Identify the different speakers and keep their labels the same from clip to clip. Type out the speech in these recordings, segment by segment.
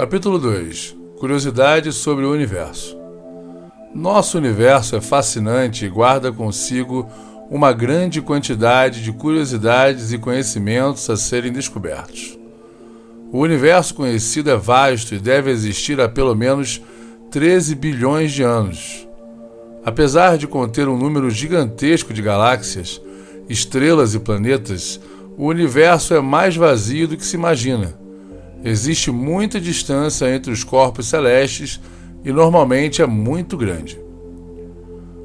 Speaker 1: Capítulo 2 Curiosidades sobre o Universo Nosso universo é fascinante e guarda consigo uma grande quantidade de curiosidades e conhecimentos a serem descobertos. O universo conhecido é vasto e deve existir há pelo menos 13 bilhões de anos. Apesar de conter um número gigantesco de galáxias, estrelas e planetas, o universo é mais vazio do que se imagina. Existe muita distância entre os corpos celestes e normalmente é muito grande.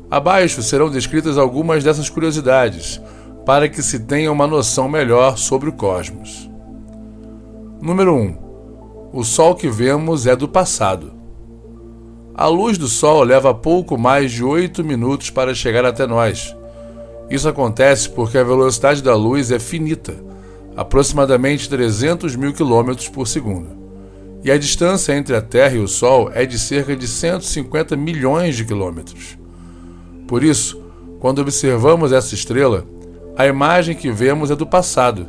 Speaker 1: Abaixo serão descritas algumas dessas curiosidades, para que se tenha uma noção melhor sobre o cosmos. Número 1. O Sol que vemos é do passado. A luz do Sol leva pouco mais de 8 minutos para chegar até nós. Isso acontece porque a velocidade da luz é finita, aproximadamente 300 mil quilômetros por segundo. E a distância entre a Terra e o Sol é de cerca de 150 milhões de quilômetros. Por isso, quando observamos essa estrela, a imagem que vemos é do passado.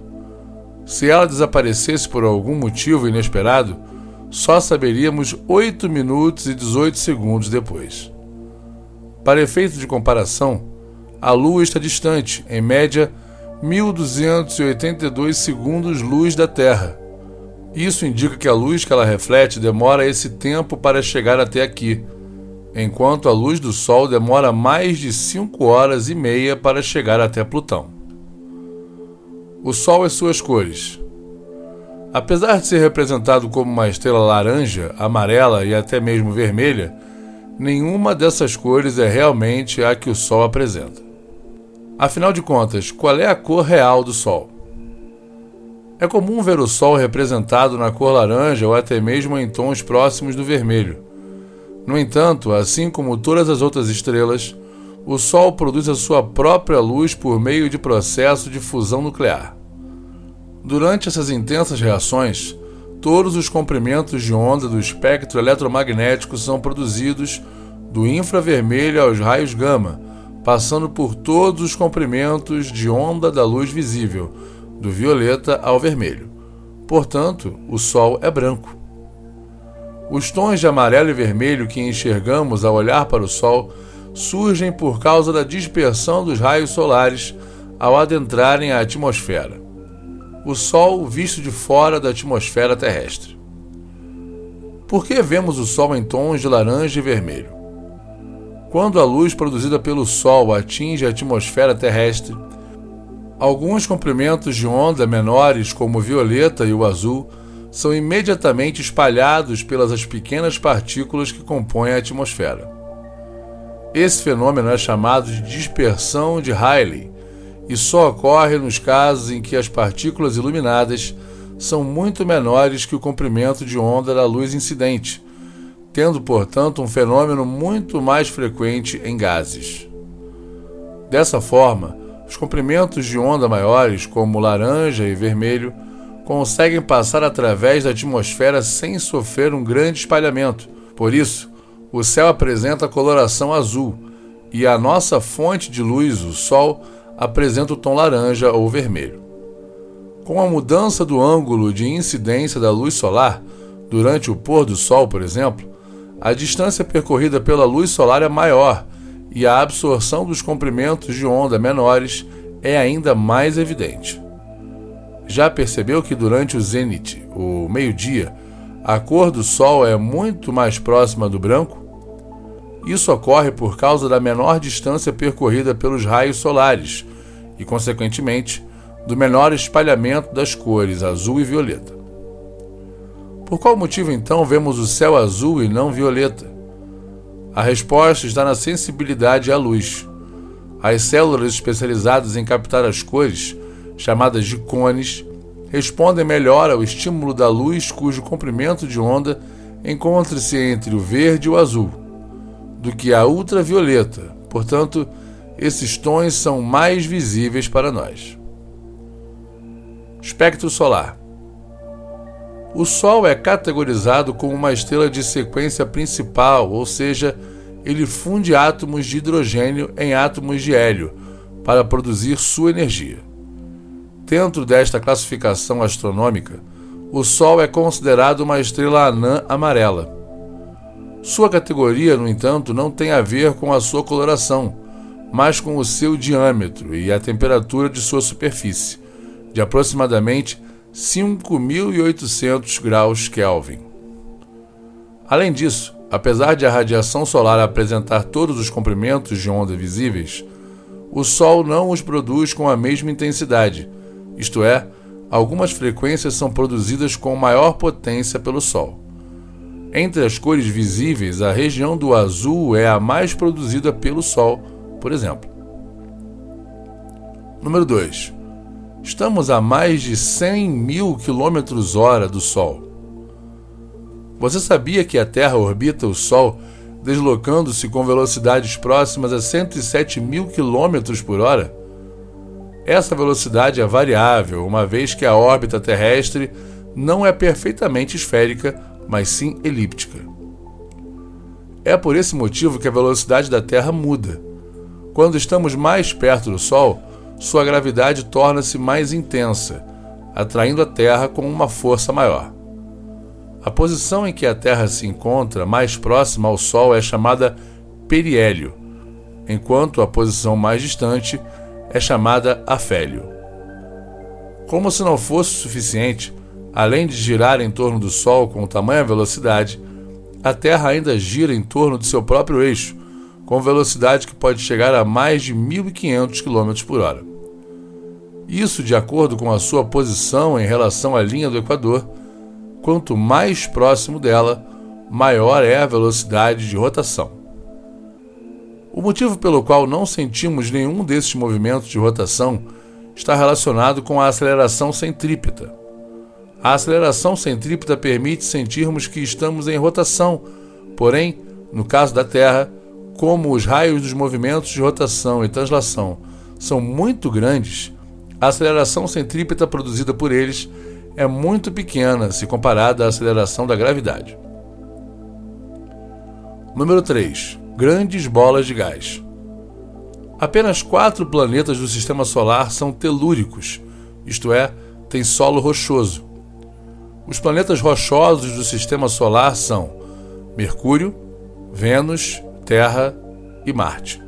Speaker 1: Se ela desaparecesse por algum motivo inesperado, só saberíamos 8 minutos e 18 segundos depois. Para efeito de comparação, a Lua está distante, em média, 1282 segundos-luz da Terra. Isso indica que a luz que ela reflete demora esse tempo para chegar até aqui enquanto a luz do Sol demora mais de 5 horas e meia para chegar até Plutão. O Sol e suas cores. Apesar de ser representado como uma estrela laranja, amarela e até mesmo vermelha, nenhuma dessas cores é realmente a que o Sol apresenta. Afinal de contas, qual é a cor real do Sol? É comum ver o Sol representado na cor laranja ou até mesmo em tons próximos do vermelho. No entanto, assim como todas as outras estrelas, o Sol produz a sua própria luz por meio de processo de fusão nuclear. Durante essas intensas reações, todos os comprimentos de onda do espectro eletromagnético são produzidos do infravermelho aos raios gama, passando por todos os comprimentos de onda da luz visível, do violeta ao vermelho. Portanto, o Sol é branco. Os tons de amarelo e vermelho que enxergamos ao olhar para o Sol surgem por causa da dispersão dos raios solares ao adentrarem a atmosfera. O Sol visto de fora da atmosfera terrestre. Por que vemos o Sol em tons de laranja e vermelho? Quando a luz produzida pelo Sol atinge a atmosfera terrestre, alguns comprimentos de onda menores, como o violeta e o azul, são imediatamente espalhados pelas pequenas partículas que compõem a atmosfera. Esse fenômeno é chamado de dispersão de Rayleigh e só ocorre nos casos em que as partículas iluminadas são muito menores que o comprimento de onda da luz incidente, tendo, portanto, um fenômeno muito mais frequente em gases. Dessa forma, os comprimentos de onda maiores, como laranja e vermelho, conseguem passar através da atmosfera sem sofrer um grande espalhamento. Por isso, o céu apresenta a coloração azul e a nossa fonte de luz, o Sol, apresenta o tom laranja ou vermelho. Com a mudança do ângulo de incidência da luz solar, durante o pôr do Sol, por exemplo, a distância percorrida pela luz solar é maior e a absorção dos comprimentos de onda menores é ainda mais evidente. Já percebeu que durante o zênite, o meio-dia, a cor do Sol é muito mais próxima do branco? Isso ocorre por causa da menor distância percorrida pelos raios solares e, consequentemente, do menor espalhamento das cores azul e violeta. Por qual motivo então vemos o céu azul e não violeta? A resposta está na sensibilidade à luz. As células especializadas em captar as cores chamadas de cones, respondem melhor ao estímulo da luz cujo comprimento de onda encontra-se entre o verde e o azul, do que a ultravioleta. Portanto, esses tons são mais visíveis para nós. Espectro solar. O Sol é categorizado como uma estrela de sequência principal, ou seja, ele funde átomos de hidrogênio em átomos de hélio para produzir sua energia. Dentro desta classificação astronômica, o Sol é considerado uma estrela anã amarela. Sua categoria, no entanto, não tem a ver com a sua coloração, mas com o seu diâmetro e a temperatura de sua superfície, de aproximadamente 5.800 graus Kelvin. Além disso, apesar de a radiação solar apresentar todos os comprimentos de onda visíveis, o Sol não os produz com a mesma intensidade, isto é, algumas frequências são produzidas com maior potência pelo Sol. Entre as cores visíveis, a região do azul é a mais produzida pelo Sol, por exemplo. Número 2. Estamos a mais de 100 mil quilômetros hora do Sol. Você sabia que a Terra orbita o Sol deslocando-se com velocidades próximas a 107 mil quilômetros por hora? Essa velocidade é variável, uma vez que a órbita terrestre não é perfeitamente esférica, mas sim elíptica. É por esse motivo que a velocidade da Terra muda. Quando estamos mais perto do Sol, sua gravidade torna-se mais intensa, atraindo a Terra com uma força maior. A posição em que a Terra se encontra mais próxima ao Sol é chamada periélio, enquanto a posição mais distante é chamada afélio. Como se não fosse suficiente, além de girar em torno do Sol com tamanha velocidade, a Terra ainda gira em torno de seu próprio eixo, com velocidade que pode chegar a mais de 1.500 km por hora. Isso de acordo com a sua posição em relação à linha do Equador quanto mais próximo dela, maior é a velocidade de rotação. O motivo pelo qual não sentimos nenhum desses movimentos de rotação está relacionado com a aceleração centrípeta. A aceleração centrípeta permite sentirmos que estamos em rotação, porém, no caso da Terra, como os raios dos movimentos de rotação e translação são muito grandes, a aceleração centrípeta produzida por eles é muito pequena se comparada à aceleração da gravidade. Número 3. Grandes bolas de gás. Apenas quatro planetas do sistema solar são telúricos, isto é, têm solo rochoso. Os planetas rochosos do sistema solar são Mercúrio, Vênus, Terra e Marte.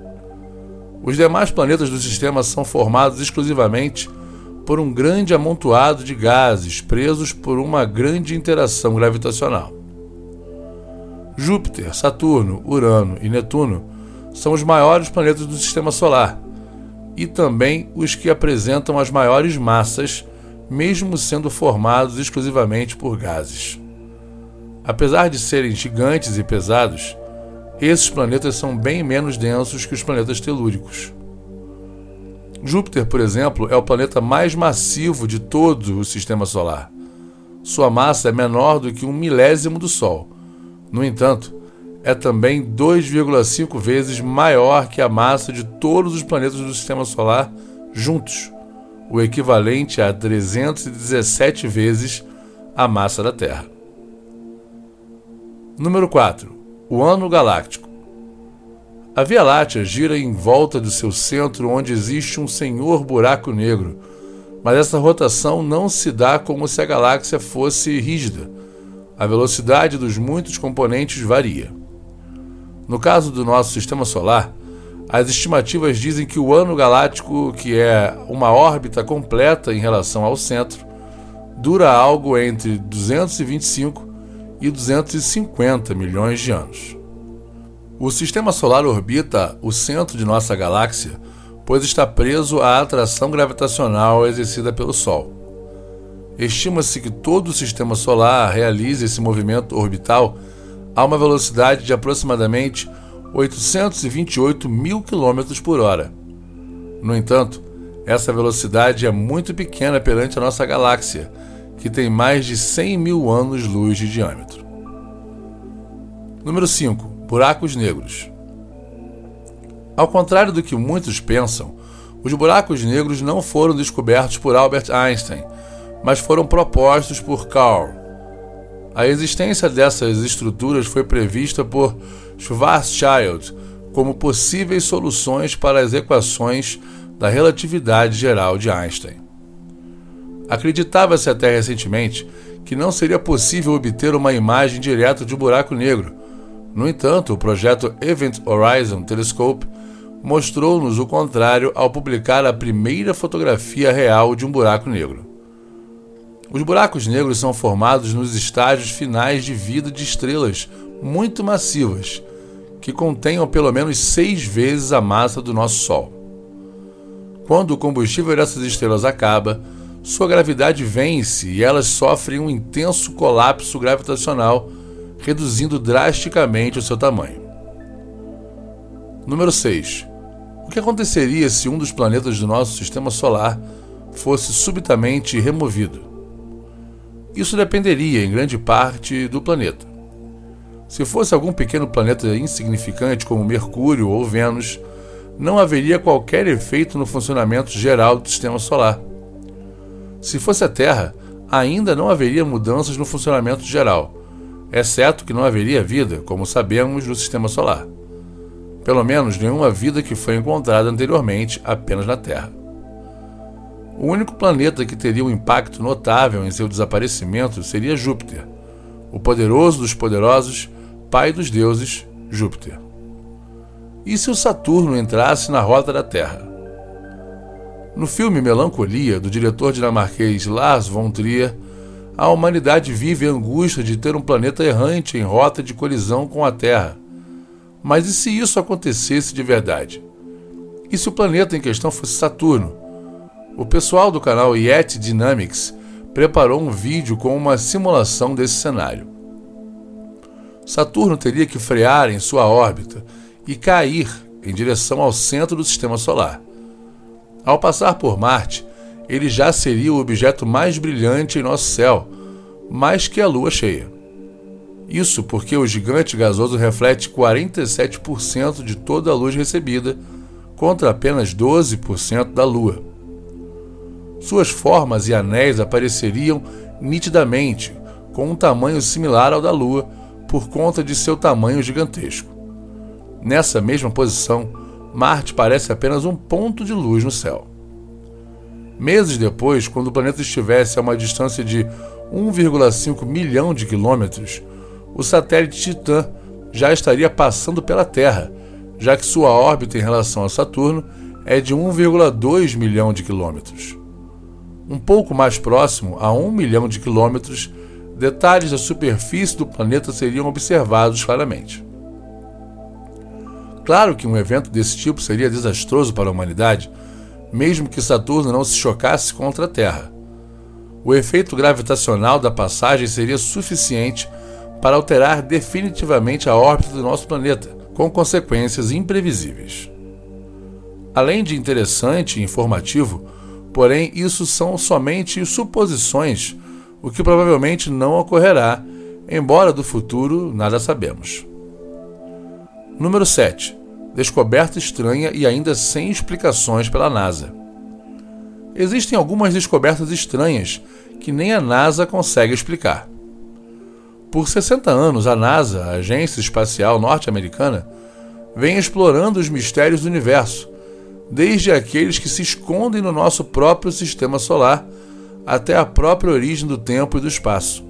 Speaker 1: Os demais planetas do sistema são formados exclusivamente por um grande amontoado de gases presos por uma grande interação gravitacional. Júpiter, Saturno, Urano e Netuno são os maiores planetas do sistema solar e também os que apresentam as maiores massas, mesmo sendo formados exclusivamente por gases. Apesar de serem gigantes e pesados, esses planetas são bem menos densos que os planetas telúricos. Júpiter, por exemplo, é o planeta mais massivo de todo o sistema solar. Sua massa é menor do que um milésimo do Sol. No entanto, é também 2,5 vezes maior que a massa de todos os planetas do sistema solar juntos, o equivalente a 317 vezes a massa da Terra. Número 4. O ano galáctico. A Via Láctea gira em volta do seu centro, onde existe um senhor buraco negro. Mas essa rotação não se dá como se a galáxia fosse rígida. A velocidade dos muitos componentes varia. No caso do nosso sistema solar, as estimativas dizem que o ano galáctico, que é uma órbita completa em relação ao centro, dura algo entre 225 e 250 milhões de anos. O sistema solar orbita o centro de nossa galáxia, pois está preso à atração gravitacional exercida pelo Sol. Estima-se que todo o sistema solar realize esse movimento orbital a uma velocidade de aproximadamente 828 mil km por hora. No entanto, essa velocidade é muito pequena perante a nossa galáxia, que tem mais de 100 mil anos-luz de diâmetro. Número 5 buracos negros. Ao contrário do que muitos pensam, os buracos negros não foram descobertos por Albert Einstein, mas foram propostos por Carl. A existência dessas estruturas foi prevista por Schwarzschild como possíveis soluções para as equações da relatividade geral de Einstein. Acreditava-se até recentemente que não seria possível obter uma imagem direta de um buraco negro. No entanto, o projeto Event Horizon Telescope mostrou-nos o contrário ao publicar a primeira fotografia real de um buraco negro. Os buracos negros são formados nos estágios finais de vida de estrelas muito massivas, que contenham pelo menos seis vezes a massa do nosso Sol. Quando o combustível dessas estrelas acaba, sua gravidade vence e elas sofrem um intenso colapso gravitacional, reduzindo drasticamente o seu tamanho. Número 6. O que aconteceria se um dos planetas do nosso sistema solar fosse subitamente removido? Isso dependeria, em grande parte, do planeta. Se fosse algum pequeno planeta insignificante como Mercúrio ou Vênus, não haveria qualquer efeito no funcionamento geral do sistema solar. Se fosse a Terra, ainda não haveria mudanças no funcionamento geral, exceto que não haveria vida, como sabemos, no sistema solar pelo menos nenhuma vida que foi encontrada anteriormente apenas na Terra. O único planeta que teria um impacto notável em seu desaparecimento seria Júpiter, o poderoso dos poderosos, pai dos deuses, Júpiter. E se o Saturno entrasse na rota da Terra? No filme Melancolia, do diretor dinamarquês Lars von Trier, a humanidade vive a angústia de ter um planeta errante em rota de colisão com a Terra mas e se isso acontecesse de verdade? E se o planeta em questão fosse Saturno? O pessoal do canal Yeti Dynamics preparou um vídeo com uma simulação desse cenário. Saturno teria que frear em sua órbita e cair em direção ao centro do sistema solar. Ao passar por Marte, ele já seria o objeto mais brilhante em nosso céu, mais que a lua cheia. Isso porque o gigante gasoso reflete 47% de toda a luz recebida, contra apenas 12% da Lua. Suas formas e anéis apareceriam nitidamente, com um tamanho similar ao da Lua, por conta de seu tamanho gigantesco. Nessa mesma posição, Marte parece apenas um ponto de luz no céu. Meses depois, quando o planeta estivesse a uma distância de 1,5 milhão de quilômetros, o satélite Titã já estaria passando pela Terra, já que sua órbita em relação a Saturno é de 1,2 milhão de quilômetros. Um pouco mais próximo, a 1 milhão de quilômetros, detalhes da superfície do planeta seriam observados claramente. Claro que um evento desse tipo seria desastroso para a humanidade, mesmo que Saturno não se chocasse contra a Terra. O efeito gravitacional da passagem seria suficiente para alterar definitivamente a órbita do nosso planeta, com consequências imprevisíveis. Além de interessante e informativo, porém, isso são somente suposições, o que provavelmente não ocorrerá, embora do futuro nada sabemos. Número 7. Descoberta estranha e ainda sem explicações pela NASA. Existem algumas descobertas estranhas que nem a NASA consegue explicar. Por 60 anos, a NASA, a Agência Espacial Norte-Americana, vem explorando os mistérios do universo, desde aqueles que se escondem no nosso próprio sistema solar até a própria origem do tempo e do espaço.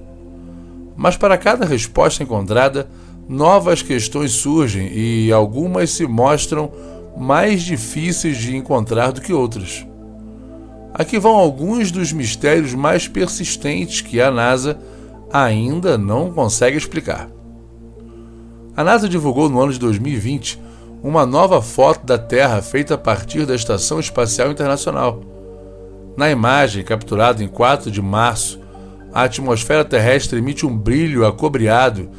Speaker 1: Mas para cada resposta encontrada, novas questões surgem e algumas se mostram mais difíceis de encontrar do que outras. Aqui vão alguns dos mistérios mais persistentes que a NASA ainda não consegue explicar. A NASA divulgou no ano de 2020 uma nova foto da Terra feita a partir da Estação Espacial Internacional. Na imagem, capturada em 4 de março, a atmosfera terrestre emite um brilho acobreado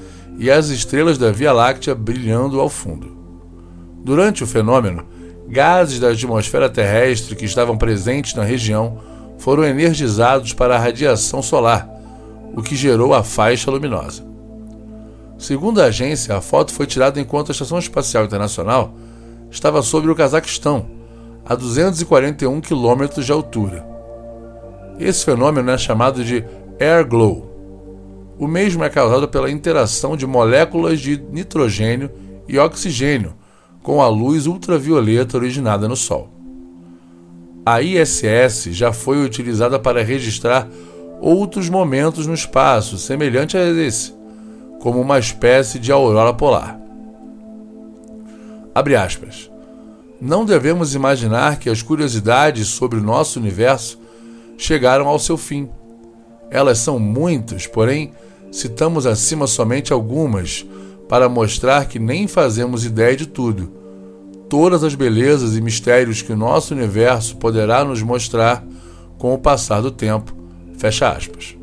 Speaker 1: e as estrelas da Via Láctea brilhando ao fundo. Durante o fenômeno, gases da atmosfera terrestre que estavam presentes na região foram energizados para a radiação solar, o que gerou a faixa luminosa. Segundo a agência, a foto foi tirada enquanto a Estação Espacial Internacional estava sobre o Cazaquistão, a 241 quilômetros de altura. Esse fenômeno é chamado de air glow. O mesmo é causado pela interação de moléculas de nitrogênio e oxigênio com a luz ultravioleta originada no Sol. A ISS já foi utilizada para registrar outros momentos no espaço, semelhante a esse, como uma espécie de aurora polar. Abre aspas. Não devemos imaginar que as curiosidades sobre o nosso universo chegaram ao seu fim. Elas são muitas, porém, citamos acima somente algumas para mostrar que nem fazemos ideia de tudo. Todas as belezas e mistérios que o nosso universo poderá nos mostrar com o passar do tempo. Fecha aspas.